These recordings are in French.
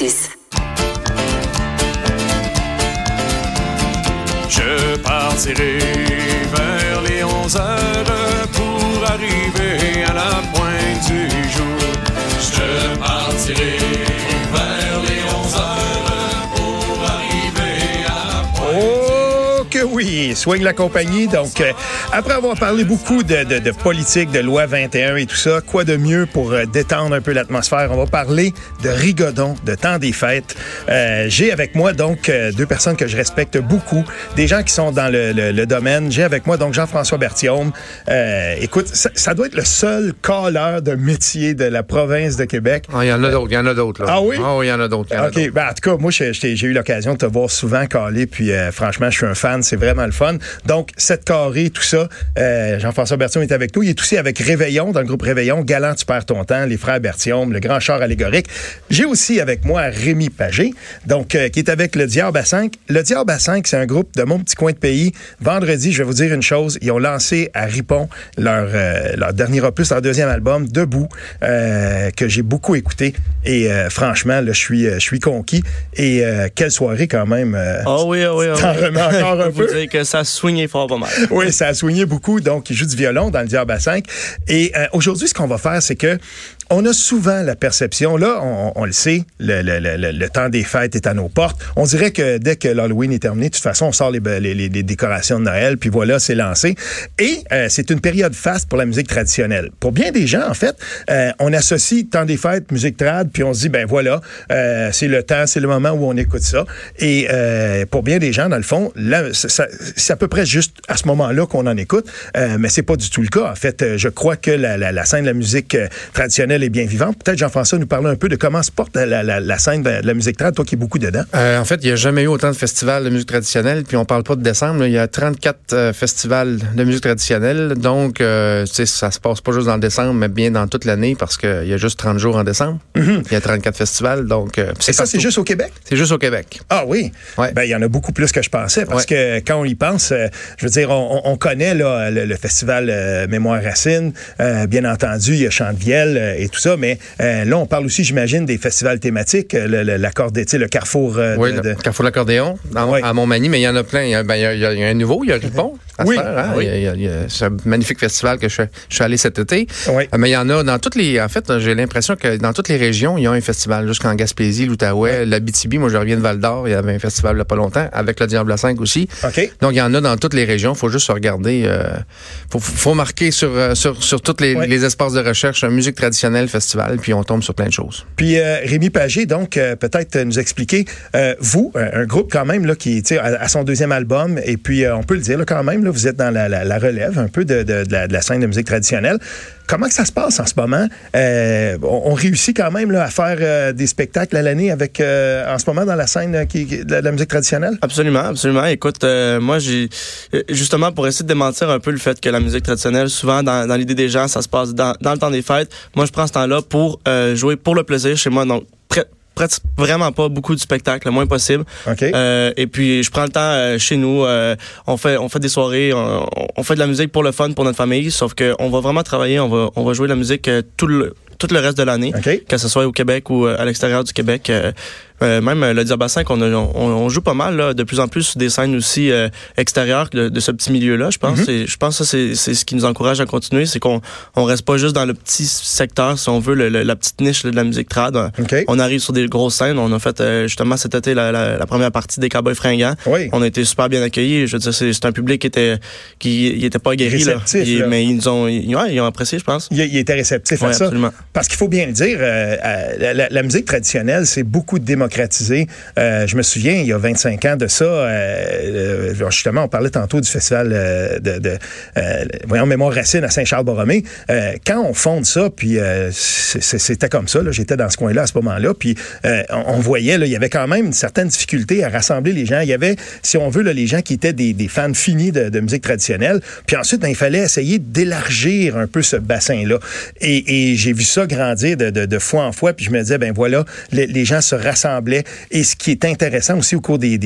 1076. Je partirai vers les 11 heures pour arriver à la pointe du jour. Je partirai soigne la compagnie. Donc, euh, après avoir parlé beaucoup de, de- de politique, de loi 21 et tout ça, quoi de mieux pour euh, détendre un peu l'atmosphère? On va parler de rigodon, de temps des fêtes. Euh, J'ai avec moi donc deux personnes que je respecte beaucoup, des gens qui sont dans le, le- le domaine. J'ai avec moi donc Jean-François Berthiaume. Écoute, ça, ça doit être le seul caleur de métier de la province de Québec. Ah, Il y en a d'autres, il y en a d'autres. Ah oui? Ah oui, il y en a d'autres. en a OK. Ben, en tout cas, moi, j'ai eu l'occasion de te voir souvent caler, puis franchement, je suis un fan, c'est vraiment le fun. Donc, cette carré, tout ça, euh, Jean-François Berthiaume est avec nous. Il est aussi avec Réveillon, dans le groupe Réveillon, Galant, tu perds ton temps, les frères Berthiaume, le grand char allégorique. J'ai aussi avec moi Rémi Pagé, donc, euh, qui est avec le Diable à 5. Le Diable à 5, c'est un groupe de mon petit coin de pays. Vendredi, je vais vous dire une chose, ils ont lancé à Ripon leur, euh, leur dernier opus, leur deuxième album, Debout, que j'ai beaucoup écouté. Et franchement, là, je suis, je suis conquis. Et quelle soirée quand même. Ah oui, ah oui, ah oui. T'en remets encore un peu? vous dire que ça swingait fort pas mal. oui, ça a soigné beaucoup. Donc, il joue du violon dans le Diable à 5. Et euh, aujourd'hui, ce qu'on va faire, c'est que on a souvent la perception, là, on, on le sait, le, le- le- le- temps des fêtes est à nos portes. On dirait que dès que l'Halloween est terminé, de toute façon, on sort les, les- les- décorations de Noël, puis voilà, c'est lancé. Et euh, c'est une période faste pour la musique traditionnelle. Pour bien des gens, en fait, euh, on associe temps des fêtes, musique trad, puis on se dit, ben voilà, euh, c'est le temps, c'est le moment où on écoute ça. Et euh, pour bien des gens, dans le fond, là, c'est à peu près juste à ce moment-là qu'on en écoute, euh, mais c'est pas du tout le cas. En fait, euh, je crois que la, la- scène de la musique euh, traditionnelle est bien vivante. Peut-être Jean-François nous parler un peu de comment se porte la, la- la scène de la musique trad, toi qui es beaucoup dedans. Euh, en fait, il n'y a jamais eu autant de festivals de musique traditionnelle, puis on parle pas de décembre. Il y a 34 euh, festivals de musique traditionnelle, donc euh, ça se passe pas juste dans le décembre, mais bien dans toute l'année, parce qu'il y a juste 30 jours en décembre. Il y a 34 festivals, donc euh, Et ça, c'est juste au Québec? C'est juste au Québec. Ah oui, Ouais. ben il y en a beaucoup plus que je pensais parce que quand on y pense, euh, je veux dire, on, on- on connaît là, le, le festival Mémoire Racine, bien entendu, il y a Chantevielle euh, et tout ça, mais euh, là on parle aussi, j'imagine, des festivals thématiques, euh, le, le, le Carrefour euh, Oui, de, le de- Carrefour l'accordéon, à Montmagny, mais il y en a plein. Il y a, ben, il y a- il y a- un nouveau, il y a Ripon. À Oui. faire, hein? Oui. Il y a- il y a- il y a- C'est un magnifique festival que je, suis- je suis allé cet été. Oui. Euh, Mais il y en a dans toutes les. En fait, j'ai l'impression que dans toutes les régions, il y a un festival. Jusqu'en Gaspésie, l'Outaouais, l'Abitibi. Moi, je reviens de Val d'Or. Il y avait un festival il n'y a pas longtemps, avec le Diable à 5 aussi. Donc, il y en a dans toutes les régions. Il faut juste regarder. euh, faut, faut marquer sur, euh, sur, sur tous les, espaces de recherche, un musique traditionnelle, festival, puis on tombe sur plein de choses. Puis euh, Rémi Pagé, donc euh, peut-être euh, nous expliquer, euh, vous, un, un groupe quand même là qui, à, à son deuxième album, et puis euh, on peut le dire là, quand même, là, vous êtes dans la, relève un peu de, la, de la scène de musique traditionnelle. Comment que ça se passe en ce moment? Euh, on, réussit quand même à faire euh, des spectacles à l'année avec, euh, en ce moment dans la scène de, la, musique traditionnelle? Absolument, absolument. Écoute, moi, j'ai justement pour essayer de démentir un peu le fait que la musique traditionnelle, souvent dans, l'idée des gens, ça se passe dans, dans le temps des fêtes. Moi, je prends ce temps-là pour jouer pour le plaisir chez moi. Donc, presque vraiment pas beaucoup de spectacles, le moins possible. Ok. Euh, et puis, je prends le temps euh, chez nous. euh, on fait, on fait des soirées, on, on fait de la musique pour le fun, pour notre famille. Sauf que on va vraiment travailler, on va, on va jouer de la musique euh, tout le tout le reste de l'année, OK. que ce soit au Québec ou euh, à l'extérieur du Québec. Euh, même euh, le à 5, on, joue pas mal là, de plus en plus sur des scènes aussi euh, extérieures de, de ce petit milieu-là. Je pense, Et je pense que c'est ce qui nous encourage à continuer, c'est qu'on on reste pas juste dans le petit secteur, si on veut, le- le- la petite niche là, de la musique trad. On arrive sur des grosses scènes. On a fait euh, justement cet été la, la, la première partie des Cowboys fringants. Oui. On a été super bien accueillis. Je veux dire, c'est un public qui était qui il était pas guéri là. Réceptif, Il- là. mais ils nous ont ils, ouais, ils ont apprécié, je pense. Il, il était réceptif à ça. Parce qu'il faut bien le dire, la, la- la musique traditionnelle, c'est beaucoup Euh, je me souviens, il y a 25 ans de ça, euh, euh, justement, on parlait tantôt du festival de, de Mémoire Racine à Saint-Charles-Borromée. Euh, quand on fonde ça, puis c'était comme ça, j'étais dans ce coin-là à ce moment-là, puis on, voyait, là, il y avait quand même une certaine difficulté à rassembler les gens. Il y avait, si on veut, les gens qui étaient des, fans finis de, musique traditionnelle. Puis ensuite, ben, il fallait essayer d'élargir un peu ce bassin-là. Et, j'ai vu ça grandir de, de, fois en fois, puis je me disais, ben voilà, les, gens se rassemblaient Et ce qui est intéressant aussi au cours des,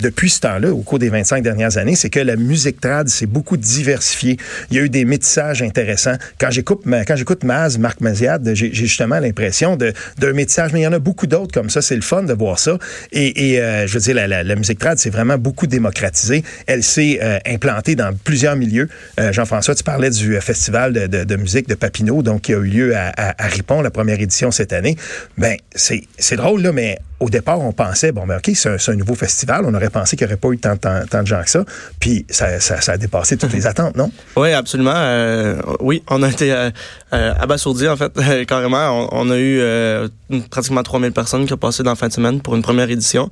depuis ce temps-là, au cours des 25 dernières années, c'est que la musique trad s'est beaucoup diversifiée. Il y a eu des métissages intéressants. Quand j'écoute, quand j'écoute Maz, Marc Maziad, j'ai justement l'impression d'un métissage, mais il y en a beaucoup d'autres comme ça. C'est le fun de voir ça. Et, euh, je veux dire, la, musique trad, c'est vraiment beaucoup démocratisé. Elle s'est euh, implantée dans plusieurs milieux. Euh, Jean-François, tu parlais du festival de, musique de Papineau, donc qui a eu lieu à, à, à Ripon, la première édition cette année. Ben, c'est drôle, là, mais au départ, on pensait, bon, ben, OK, c'est un, un, nouveau festival. On aurait pensé qu'il n'y aurait pas eu tant, tant, tant, de gens que ça. Puis ça, ça, ça a dépassé toutes les attentes, non? Oui, absolument. Euh, oui, on a été euh, abasourdis, en fait, carrément. On, on, a eu euh, pratiquement 3000 personnes qui ont passé dans la fin de semaine pour une première édition.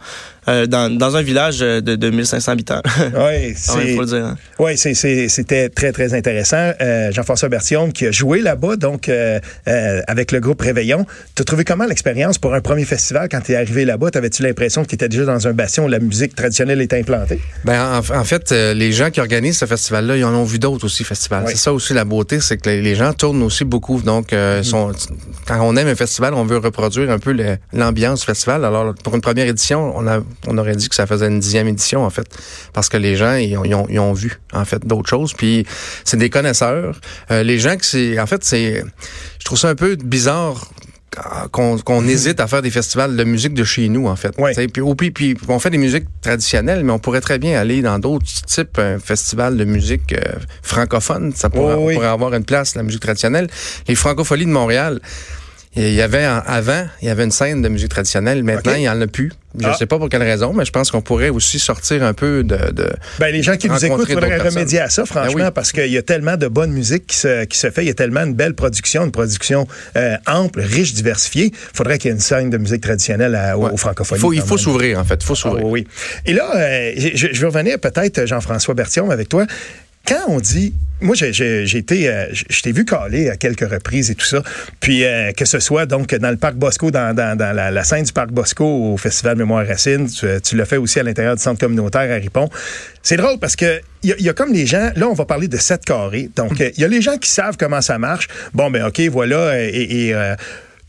Euh, dans, dans, un village de, de 1500 habitants. Oui, c'est, hein. ouais, c'était très, très intéressant. Euh, Jean-François Bertillon qui a joué là-bas, donc euh, avec le groupe Réveillon. Tu as trouvé comment l'expérience pour un premier festival quand tu es arrivé là-bas? T'avais-tu l'impression que tu étais déjà dans un bastion où la musique traditionnelle était implantée? Ben, en, en fait, les gens qui organisent ce festival-là, ils en ont vu d'autres aussi, festivals. C'est ça aussi la beauté, c'est que les gens tournent aussi beaucoup. Donc, mm. sont, quand on aime un festival, on veut reproduire un peu l'ambiance du festival. Alors, pour une première édition, on a on aurait dit que ça faisait une dixième édition, en fait, parce que les gens, ils ont, ils ont, ils ont vu, en fait, d'autres choses. Puis, c'est des connaisseurs. Euh, les gens qui c'est... En fait, c'est... Je trouve ça un peu bizarre qu'on qu hésite à faire des festivals de musique de chez nous, en fait. Ouais. Puis, puis, puis, on fait des musiques traditionnelles, mais on pourrait très bien aller dans d'autres types, un festival de musique euh, francophone. Ça pourrait, oui, oui. pourrait avoir une place, la musique traditionnelle. Les francopholies de Montréal, il y avait avant, il y avait une scène de musique traditionnelle. Maintenant, okay. il n'y en a plus. Je ne ah. sais pas pour quelle raison, mais je pense qu'on pourrait aussi sortir un peu de. de ben, les gens qui nous écoutent, il faudrait remédier à ça, franchement, ben oui. parce qu'il y a tellement de bonne musique qui se, qui se fait. Il y a tellement une belle production, une production euh, ample, riche, diversifiée. Il faudrait qu'il y ait une scène de musique traditionnelle à, ouais. aux francophonies. Il faut, il faut s'ouvrir, en fait. Il faut s'ouvrir. Ah, oui. Et là, euh, je, je, vais revenir peut-être, Jean-François Bertillon, avec toi quand on dit moi, j'ai été, euh, je t'ai vu caler à quelques reprises et tout ça. Puis euh, que ce soit donc dans le parc Bosco, dans, dans, dans la, la, scène du parc Bosco au Festival Mémoire Racine, tu, tu l'as fait aussi à l'intérieur du centre communautaire à Ripon. C'est drôle parce que il y, y, a comme les gens. Là, on va parler de 7 carrés. Donc, il y a les gens qui savent comment ça marche. Bon, ben ok, voilà et, et euh,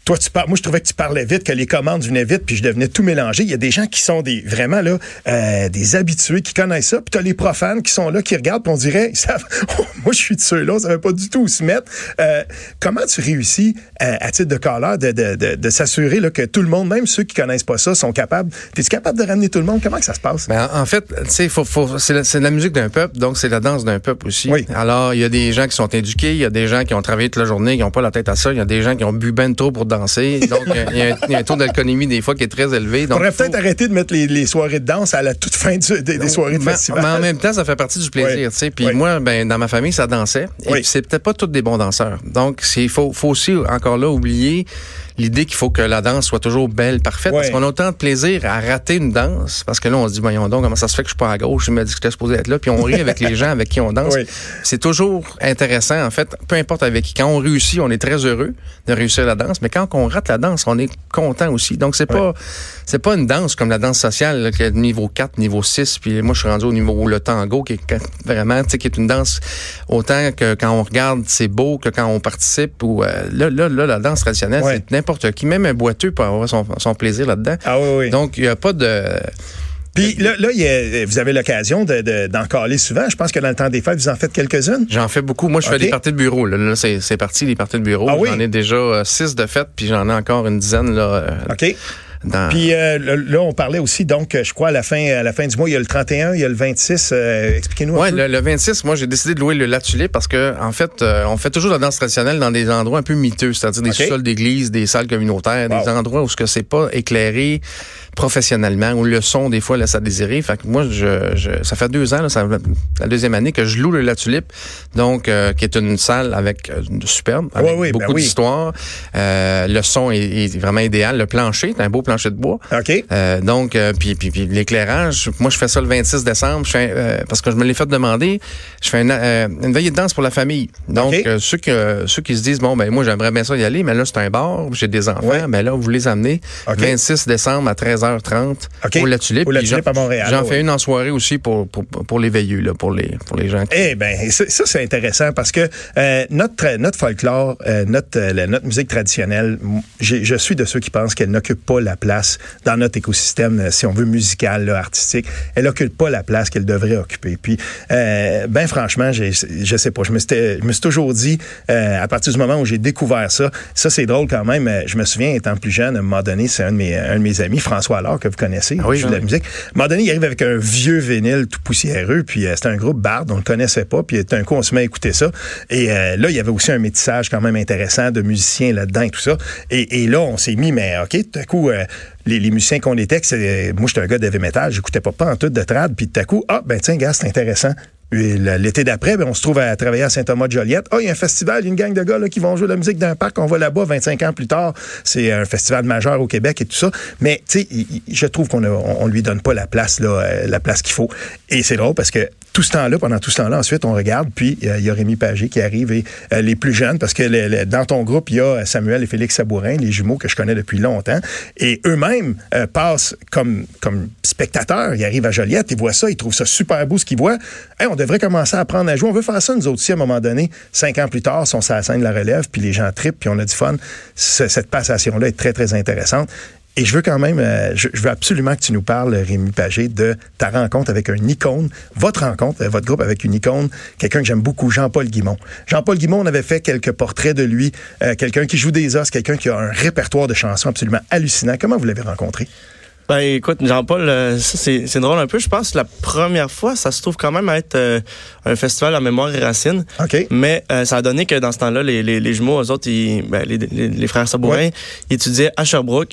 toi, tu parles, moi, je trouvais que tu parlais vite, que les commandes venaient vite, puis je devenais tout mélangé. Il y a des gens qui sont des vraiment là, euh, des habitués, qui connaissent ça, puis tu as les profanes qui sont là, qui regardent, puis on dirait, oh, moi, je suis de ceux-là, ça ne pas du tout où se mettre. Euh, comment tu réussis, euh, à titre de caller, de, de, de, de s'assurer que tout le monde, même ceux qui connaissent pas ça, sont capables. Es-tu capable de ramener tout le monde? Comment que ça se passe? Ben, en fait, c'est faut, faut, la, la musique d'un peuple, donc c'est la danse d'un peuple aussi. Oui. Alors, il y a des gens qui sont éduqués, il y a des gens qui ont travaillé toute la journée, qui n'ont pas la tête à ça, il y a des gens qui ont bu ben trop pour danser. Donc, il y, a un, il y a un taux d'alcoolémie des fois qui est très élevé. Donc, faudrait peut-être arrêter de mettre les, les, soirées de danse à la toute fin du, des, des, soirées de festival. Mais en même temps, ça fait partie du plaisir. Oui. Puis oui. moi, ben, dans ma famille, ça dansait. Et oui. c'est peut-être pas tous des bons danseurs. Donc, il faut, faut aussi, encore là, oublier l'idée qu'il faut que la danse soit toujours belle, parfaite, Ouais. parce qu'on a autant de plaisir à rater une danse, parce que là, on se dit, voyons donc, comment ça se fait que je suis pas à gauche, je me dis que j'étais supposé être là, puis on rit avec les gens avec qui on danse. Oui. C'est toujours intéressant, en fait, peu importe avec qui. Quand on réussit, on est très heureux de réussir la danse, mais quand on rate la danse, on est content aussi. Donc, c'est pas, c'est pas une danse comme la danse sociale, qui est niveau 4, niveau 6, puis moi, je suis rendu au niveau le tango, qui est vraiment, tu sais, qui est une danse autant que quand on regarde, c'est beau, que quand on participe, ou, euh, là, là, là, la danse traditionnelle, Ouais. c'est n'importe qui, même un boiteux peut avoir son, son plaisir là-dedans. Ah oui, oui. Donc, il n'y a pas de... Puis là, là il y a- vous avez l'occasion d'en de, caler souvent. Je pense que dans le temps des fêtes, vous en faites quelques-unes. J'en fais beaucoup. Moi, je fais des parties de bureau. Là, Là, c'est, parti, les parties de bureau. Ah oui? J'en ai déjà euh, six de fêtes, puis j'en ai encore une dizaine là, euh, OK. Dans... Puis euh, là, on parlait aussi, donc, je crois, à la fin, à la fin du mois, il y a le 31, il y a le 26. Euh, Expliquez-nous un Ouais, peu. le, le 26, moi, j'ai décidé de louer le La Tulipe parce que, en fait, euh, on fait toujours la danse traditionnelle dans des endroits un peu miteux, c'est-à-dire des sous-sols d'église, des salles communautaires, Wow. des endroits où ce que c'est pas éclairé professionnellement, où le son, des fois, laisse à désirer. Fait que moi, je, je ça fait deux ans, là, ça, la deuxième année que je loue le La Tulipe, donc, euh, qui est une salle avec euh, superbe, avec Ouais, oui, ben beaucoup oui. d'histoire. Euh, le son est, est vraiment idéal. Le plancher, c'est un beau plancher de bois. OK. Euh, donc, euh, puis, puis, puis l'éclairage, moi je fais ça le 26 décembre, je fais, euh, parce que je me l'ai fait demander, je fais une, une veillée de danse pour la famille. Donc, ceux, que, ceux qui se disent, bon, ben moi j'aimerais bien ça y aller, mais là c'est un bar, j'ai des enfants, Ouais. ben là vous les amenez OK. 26 décembre à 13h30 OK. au La Tulipe. Au La Tulipe à Montréal, J'en ouais. fais une en soirée aussi pour, pour, pour les veilleux, là, pour, les, pour les gens qui... Eh ben ça, ça, c'est intéressant parce que notre notre folklore, notre notre musique traditionnelle, je suis de ceux qui pensent qu'elle n'occupe pas la place dans notre écosystème, euh, si on veut, musical, là, artistique. Elle occupe pas la place qu'elle devrait occuper. Puis, euh, ben franchement, je sais pas, je me suis, je me suis toujours dit, euh, à partir du moment où j'ai découvert ça, ça c'est drôle quand même, euh, je me souviens, étant plus jeune, à un moment donné, c'est un, de mes- un de mes amis, François Allard, que vous connaissez, Ah oui, joue de la musique. À un moment donné, il arrive avec un vieux vinyle tout poussiéreux, puis euh, c'était un groupe Bard, on le connaissait pas, puis d'un coup, on se met à écouter ça. Et là, il y avait aussi un métissage quand même intéressant de musiciens là-dedans et tout ça. Et, et là, on s'est mis, mais OK, tout à coup, euh, les, les musiciens qu'on était, que c'est- moi, j'étais un gars de heavy metal, j'écoutais pas pas en tout de trad, puis tout à coup, ah, ben tiens, gars, c'est intéressant. L'été d'après, ben, on se trouve à travailler à Saint-Thomas-de-Joliette. Ah, il y a un festival, y a une gang de gars là, qui vont jouer la musique d'un parc. On va là-bas 25 ans plus tard. C'est un festival majeur au Québec et tout ça. Mais, tu sais, je trouve qu'on on, on lui donne pas la place, là, euh, la place qu'il faut. Et c'est drôle parce que tout ce temps-là, pendant tout ce temps-là, ensuite, on regarde, puis euh, il y a Rémi Pagé qui arrive et euh, les plus jeunes, parce que le- le- dans ton groupe, il y a Samuel et Félix Sabourin, les jumeaux que je connais depuis longtemps, et eux-mêmes euh, passent comme, comme spectateurs. Ils arrivent à Joliette, ils voient ça, ils trouvent ça super beau ce qu'ils voient. Hey, on devrait commencer à apprendre à jouer. On veut faire ça, nous aussi, à un moment donné. Cinq ans plus tard, on sur la la relève, puis les gens trippent, puis on a du fun. Ce- cette passation-là est très, très intéressante. Et je veux quand même, euh, je, veux absolument que tu nous parles, Rémi Pagé, de ta rencontre avec un icône, votre rencontre, euh, votre groupe avec une icône, quelqu'un que j'aime beaucoup, Jean-Paul Guimont. Jean-Paul Guimont, on avait fait quelques portraits de lui, euh, quelqu'un qui joue des os, quelqu'un qui a un répertoire de chansons absolument hallucinant. Comment vous l'avez rencontré? Ben écoute, Jean-Paul, euh, ça c'est drôle un peu. Je pense que la première fois, ça se trouve quand même à être euh, un festival en mémoire et racines. OK. Mais euh, ça a donné que dans ce temps-là, les, les, les jumeaux, eux autres, ils, ben, les, les, les frères Sabourin, Ouais. ils étudiaient à Sherbrooke.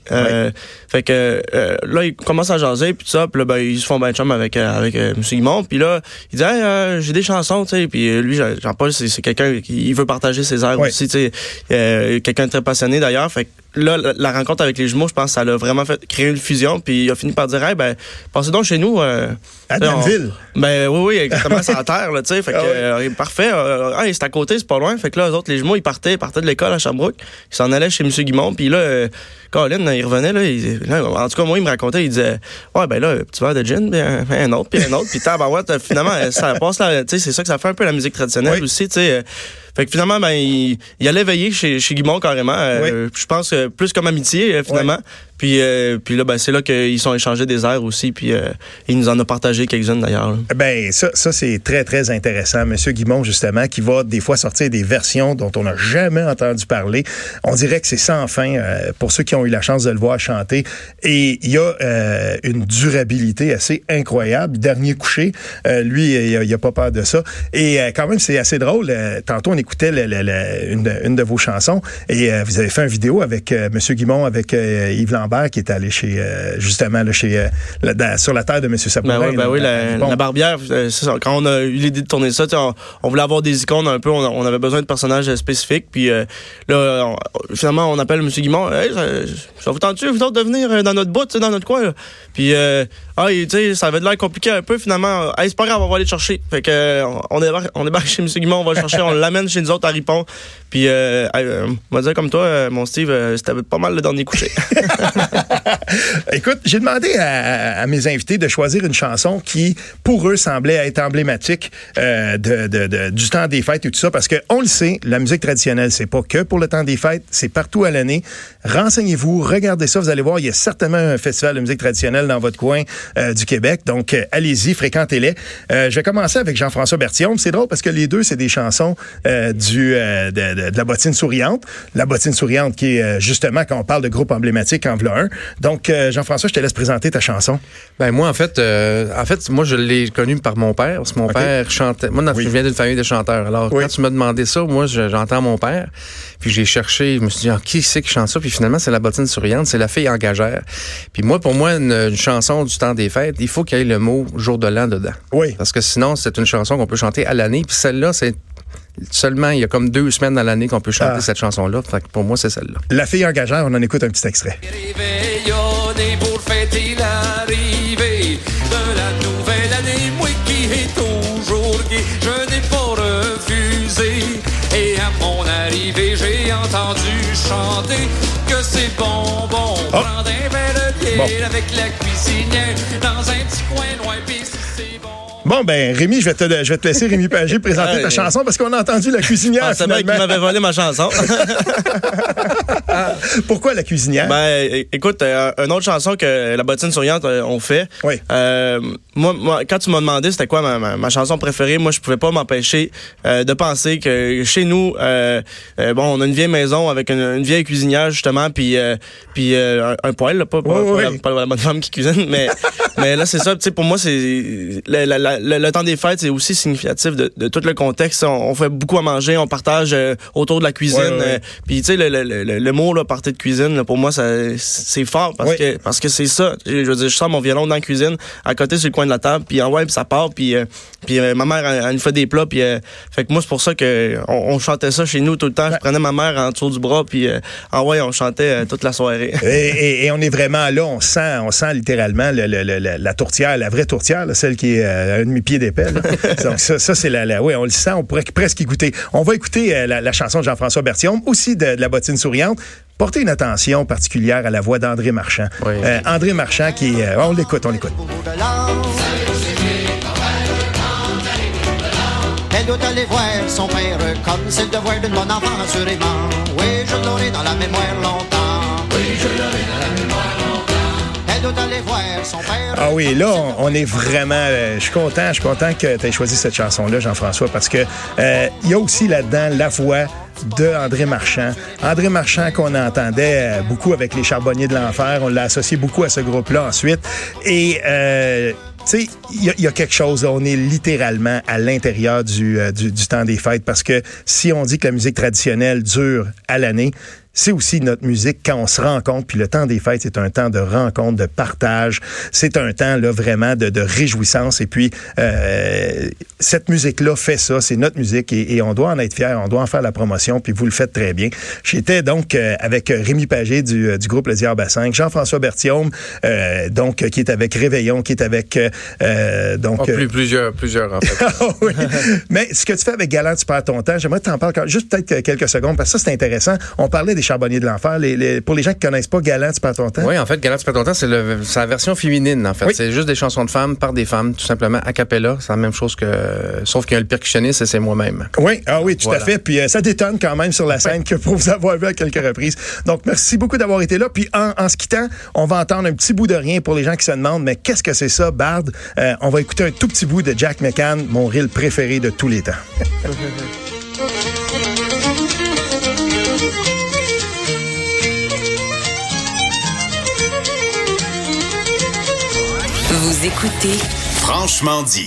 Fait que là, ils commencent à jaser, puis tout ça. Puis là, ben, ils se font ben chum avec, avec M. Guimond. Puis là, il dit hey, euh, j'ai des chansons, tu sais. Puis lui, Jean- Jean-Paul, c'est c'est quelqu'un qui il veut partager ses airs Ouais. aussi, tu sais. Quelqu'un de très passionné d'ailleurs. Fait que là, la, la rencontre avec les jumeaux, je pense que ça l'a vraiment fait créer une fusion. Puis il a fini par dire hey, ben, passez donc chez nous. euh, À Danville. ben oui, oui, exactement, c'est en terre, là, tu sais. Fait que, Ah ouais. euh, parfait. Euh, ah, c'est à côté, c'est pas loin. Fait que là, eux autres, les jumeaux, ils partaient, ils partaient de l'école à Sherbrooke. Ils s'en allaient chez M. Guimond. Puis là, euh, Colin, il revenait, là, il- là, En tout cas, moi, il me racontait, il disait, ouais, ben là, un petit verre de gin, puis un, un autre, puis un autre. Puis tabarouette, finalement, ça passe là, tu sais, c'est ça que ça fait un peu la musique traditionnelle Oui. aussi, tu sais. Euh, Fait que finalement, ben, il, il allait veiller chez, chez Guimond carrément. euh, Je pense que plus comme amitié, euh, finalement. Puis, euh, puis là, ben, c'est là qu'ils sont échangés des airs aussi. Puis euh, il nous en a partagé quelques-unes d'ailleurs. Ben ça, ça c'est très très intéressant. Monsieur Guimont justement, qui va des fois sortir des versions dont on n'a jamais entendu parler. On dirait que c'est sans fin euh, pour ceux qui ont eu la chance de le voir chanter. Et il y a euh, une durabilité assez incroyable. Dernier couché, euh, lui, il a, il a pas peur de ça. Et euh, quand même, c'est assez drôle. Euh, tantôt, on écoutait le- le- le- une, de- une de vos chansons et euh, vous avez fait une vidéo avec euh, Monsieur Guimont, avec euh, Yves Lambert, qui est allé chez euh, justement là, chez sur la terre de Monsieur Sabourin. Ben oui, ben oui, la, la barbière, ça. Quand on a eu l'idée de tourner ça, on, on voulait avoir des icônes un peu, on, on avait besoin de personnages spécifiques, puis là, on- finalement, on appelle M. Guimond, hey, ça, ça vous tente-tu, vous autres, de venir dans notre bout, dans notre coin, là? Puis, ah, et, tu sais, ça avait de l'air compliqué un peu, finalement, hey, c'est pas grave, on va aller le chercher. Fait que, on débarque, on débarque chez M. Guimond, on va le chercher, on l'amène chez nous autres à Ripon, puis, euh, euh, on va dire comme toi, euh, mon Steve, euh, c'était pas mal le dernier coucher. Écoute, j'ai demandé à, mes invités de choisir une chanson qui, pour eux, semblait être emblématique du temps des fêtes et tout ça, parce que on le sait, la musique traditionnelle, c'est pas que pour le temps des fêtes, c'est partout à l'année. Renseignez-vous, regardez ça, vous allez voir, il y a certainement un festival de musique traditionnelle dans votre coin du Québec, donc allez-y, fréquentez-les. Je vais commencer avec Jean-François Bertillon. C'est drôle parce que les deux, c'est des chansons du de- de la bottine souriante, la bottine souriante qui est euh, justement quand on parle de groupe emblématique en v'là un. Donc euh, Jean-François, je te laisse présenter ta chanson. Ben moi en fait, euh, en fait moi je l'ai connu par mon père parce que mon père chantait. Moi Oui. je viens d'une famille de chanteurs. Alors Oui. quand tu m'as demandé ça, moi je- j'entends mon père, puis j'ai cherché, je me suis dit ah, qui c'est qui chante ça, puis finalement c'est la bottine souriante, c'est la fille engagère. Puis moi pour moi une, une chanson du temps des fêtes, il faut qu'il y ait le mot jour de l'an dedans. Oui. Parce que sinon c'est une chanson qu'on peut chanter à l'année, puis celle-là c'est seulement il y a comme deux semaines dans l'année qu'on peut chanter Ah. cette chanson-là. Fait que pour moi c'est celle-là. La fille engagère, on en écoute un petit extrait. Réveillonner pour fêter l'arrivée de la nouvelle année. Moi qui est toujours gai, je n'ai pas refusé. Et à mon arrivée, j'ai entendu chanter que c'est bon, bon. Prendre un verre de bière Bon. avec la cuisinière dans un petit coin loin. Bon, ben, Rémi, je vais te, je vais te laisser, Rémi Pagé, présenter Ouais. ta chanson parce qu'on a entendu la cuisinière. Ah, c'est vrai qu'il m'avait volé ma chanson. Pourquoi la cuisinière? Ben, écoute, euh, une autre chanson que la bottine souriante euh, ont fait. Oui. Euh, moi, moi, quand tu m'as demandé c'était quoi ma, ma, ma chanson préférée, moi, je pouvais pas m'empêcher euh, de penser que chez nous, euh, bon, on a une vieille maison avec une, une vieille cuisinière justement, puis euh, puis un, un poêle, là, pas, pas, Oui, pas oui. la, pas la bonne femme qui cuisine, mais mais là c'est ça. Tu sais, pour moi, c'est le, la- la- le- le temps des fêtes, c'est aussi significatif de, de tout le contexte. On, on fait beaucoup à manger, on partage euh, autour de la cuisine. Ouais, ouais. euh, puis tu sais, le, le, le, le mot là, partie de cuisine, là, pour moi, ça c'est fort parce que parce que c'est ça. Je veux dire, je sors mon violon dans la cuisine, à côté sur le coin de la table, puis en ouais, puis ça part, puis euh, puis ma mère elle, elle nous fait des plats, puis fait que moi c'est pour ça que on, on chantait ça chez nous tout le temps. Je prenais ma mère en dessous du bras, puis en ouais, on chantait toute la soirée. Et, et- et on est vraiment là, on sent, on sent littéralement le- le- le- la, tourtière, la vraie tourtière, là, celle qui est euh, demi-pied d'épais. Donc ça, ça c'est la, la, oui, on le sent, on pourrait presque écouter. On va écouter euh, la, la chanson de Jean-François Berthiaume, aussi de, de la bottine souriante. Portez une attention particulière à la voix d'André Marchand. Oui. Euh, André Marchand qui, euh, on l'écoute, on l'écoute. Elle doit aller voir son père comme c'est le devoir d'une bonne enfant, assurément. Oui, je l'aurai dans la mémoire Ah oui, là, on, est vraiment. euh, je suis content, je suis content que tu aies choisi cette chanson-là, Jean-François, parce que euh, il y a aussi là-dedans la voix de André Marchand. André Marchand qu'on entendait euh, beaucoup avec les Charbonniers de l'Enfer. On l'a associé beaucoup à ce groupe-là ensuite. Et. Tu sais, il y, a- quelque chose, on est littéralement à l'intérieur du, du temps des fêtes parce que si on dit que la musique traditionnelle dure à l'année, c'est aussi notre musique quand on se rencontre. Puis le temps des fêtes, c'est un temps de rencontre, de partage. C'est un temps là vraiment de, de réjouissance. Et puis euh, cette musique-là fait ça. C'est notre musique et, et on doit en être fiers. On doit en faire la promotion. Puis vous le faites très bien. J'étais donc euh, avec Rémi Pagé du, euh, du groupe Le Diable à 5, Jean-François Berthiaume, euh, donc euh, qui est avec Réveillon, qui est avec donc Oh, plus, plusieurs, plusieurs, en fait. ah oui. Mais ce que tu fais avec Galant, tu perds ton temps. J'aimerais que tu en parles quand- juste peut-être quelques secondes parce que ça, c'est intéressant. On parlait des charbonniers de l'enfer. Les, les- pour les gens qui connaissent pas Galant, tu perds ton temps. Oui, en fait, Galant tu perds ton temps, c'est la version féminine, en fait. Oui. C'est juste des chansons de femmes par des femmes, tout simplement, a cappella. C'est la même chose que... Sauf qu'il y a le percussionniste et c'est moi-même. Oui, ah oui, tout Voilà. à fait. Puis euh, ça détonne quand même sur la scène que pour vous avoir vu à quelques reprises. Donc, merci beaucoup d'avoir été là. Puis en, en se quittant, on va entendre un petit bout de rien pour les gens qui se demandent, mais qu'est-ce que c'est ça, Bard? Euh, on va écouter un tout petit bout de Jack McCann, mon reel préféré de tous les temps. Écoutez Franchement dit.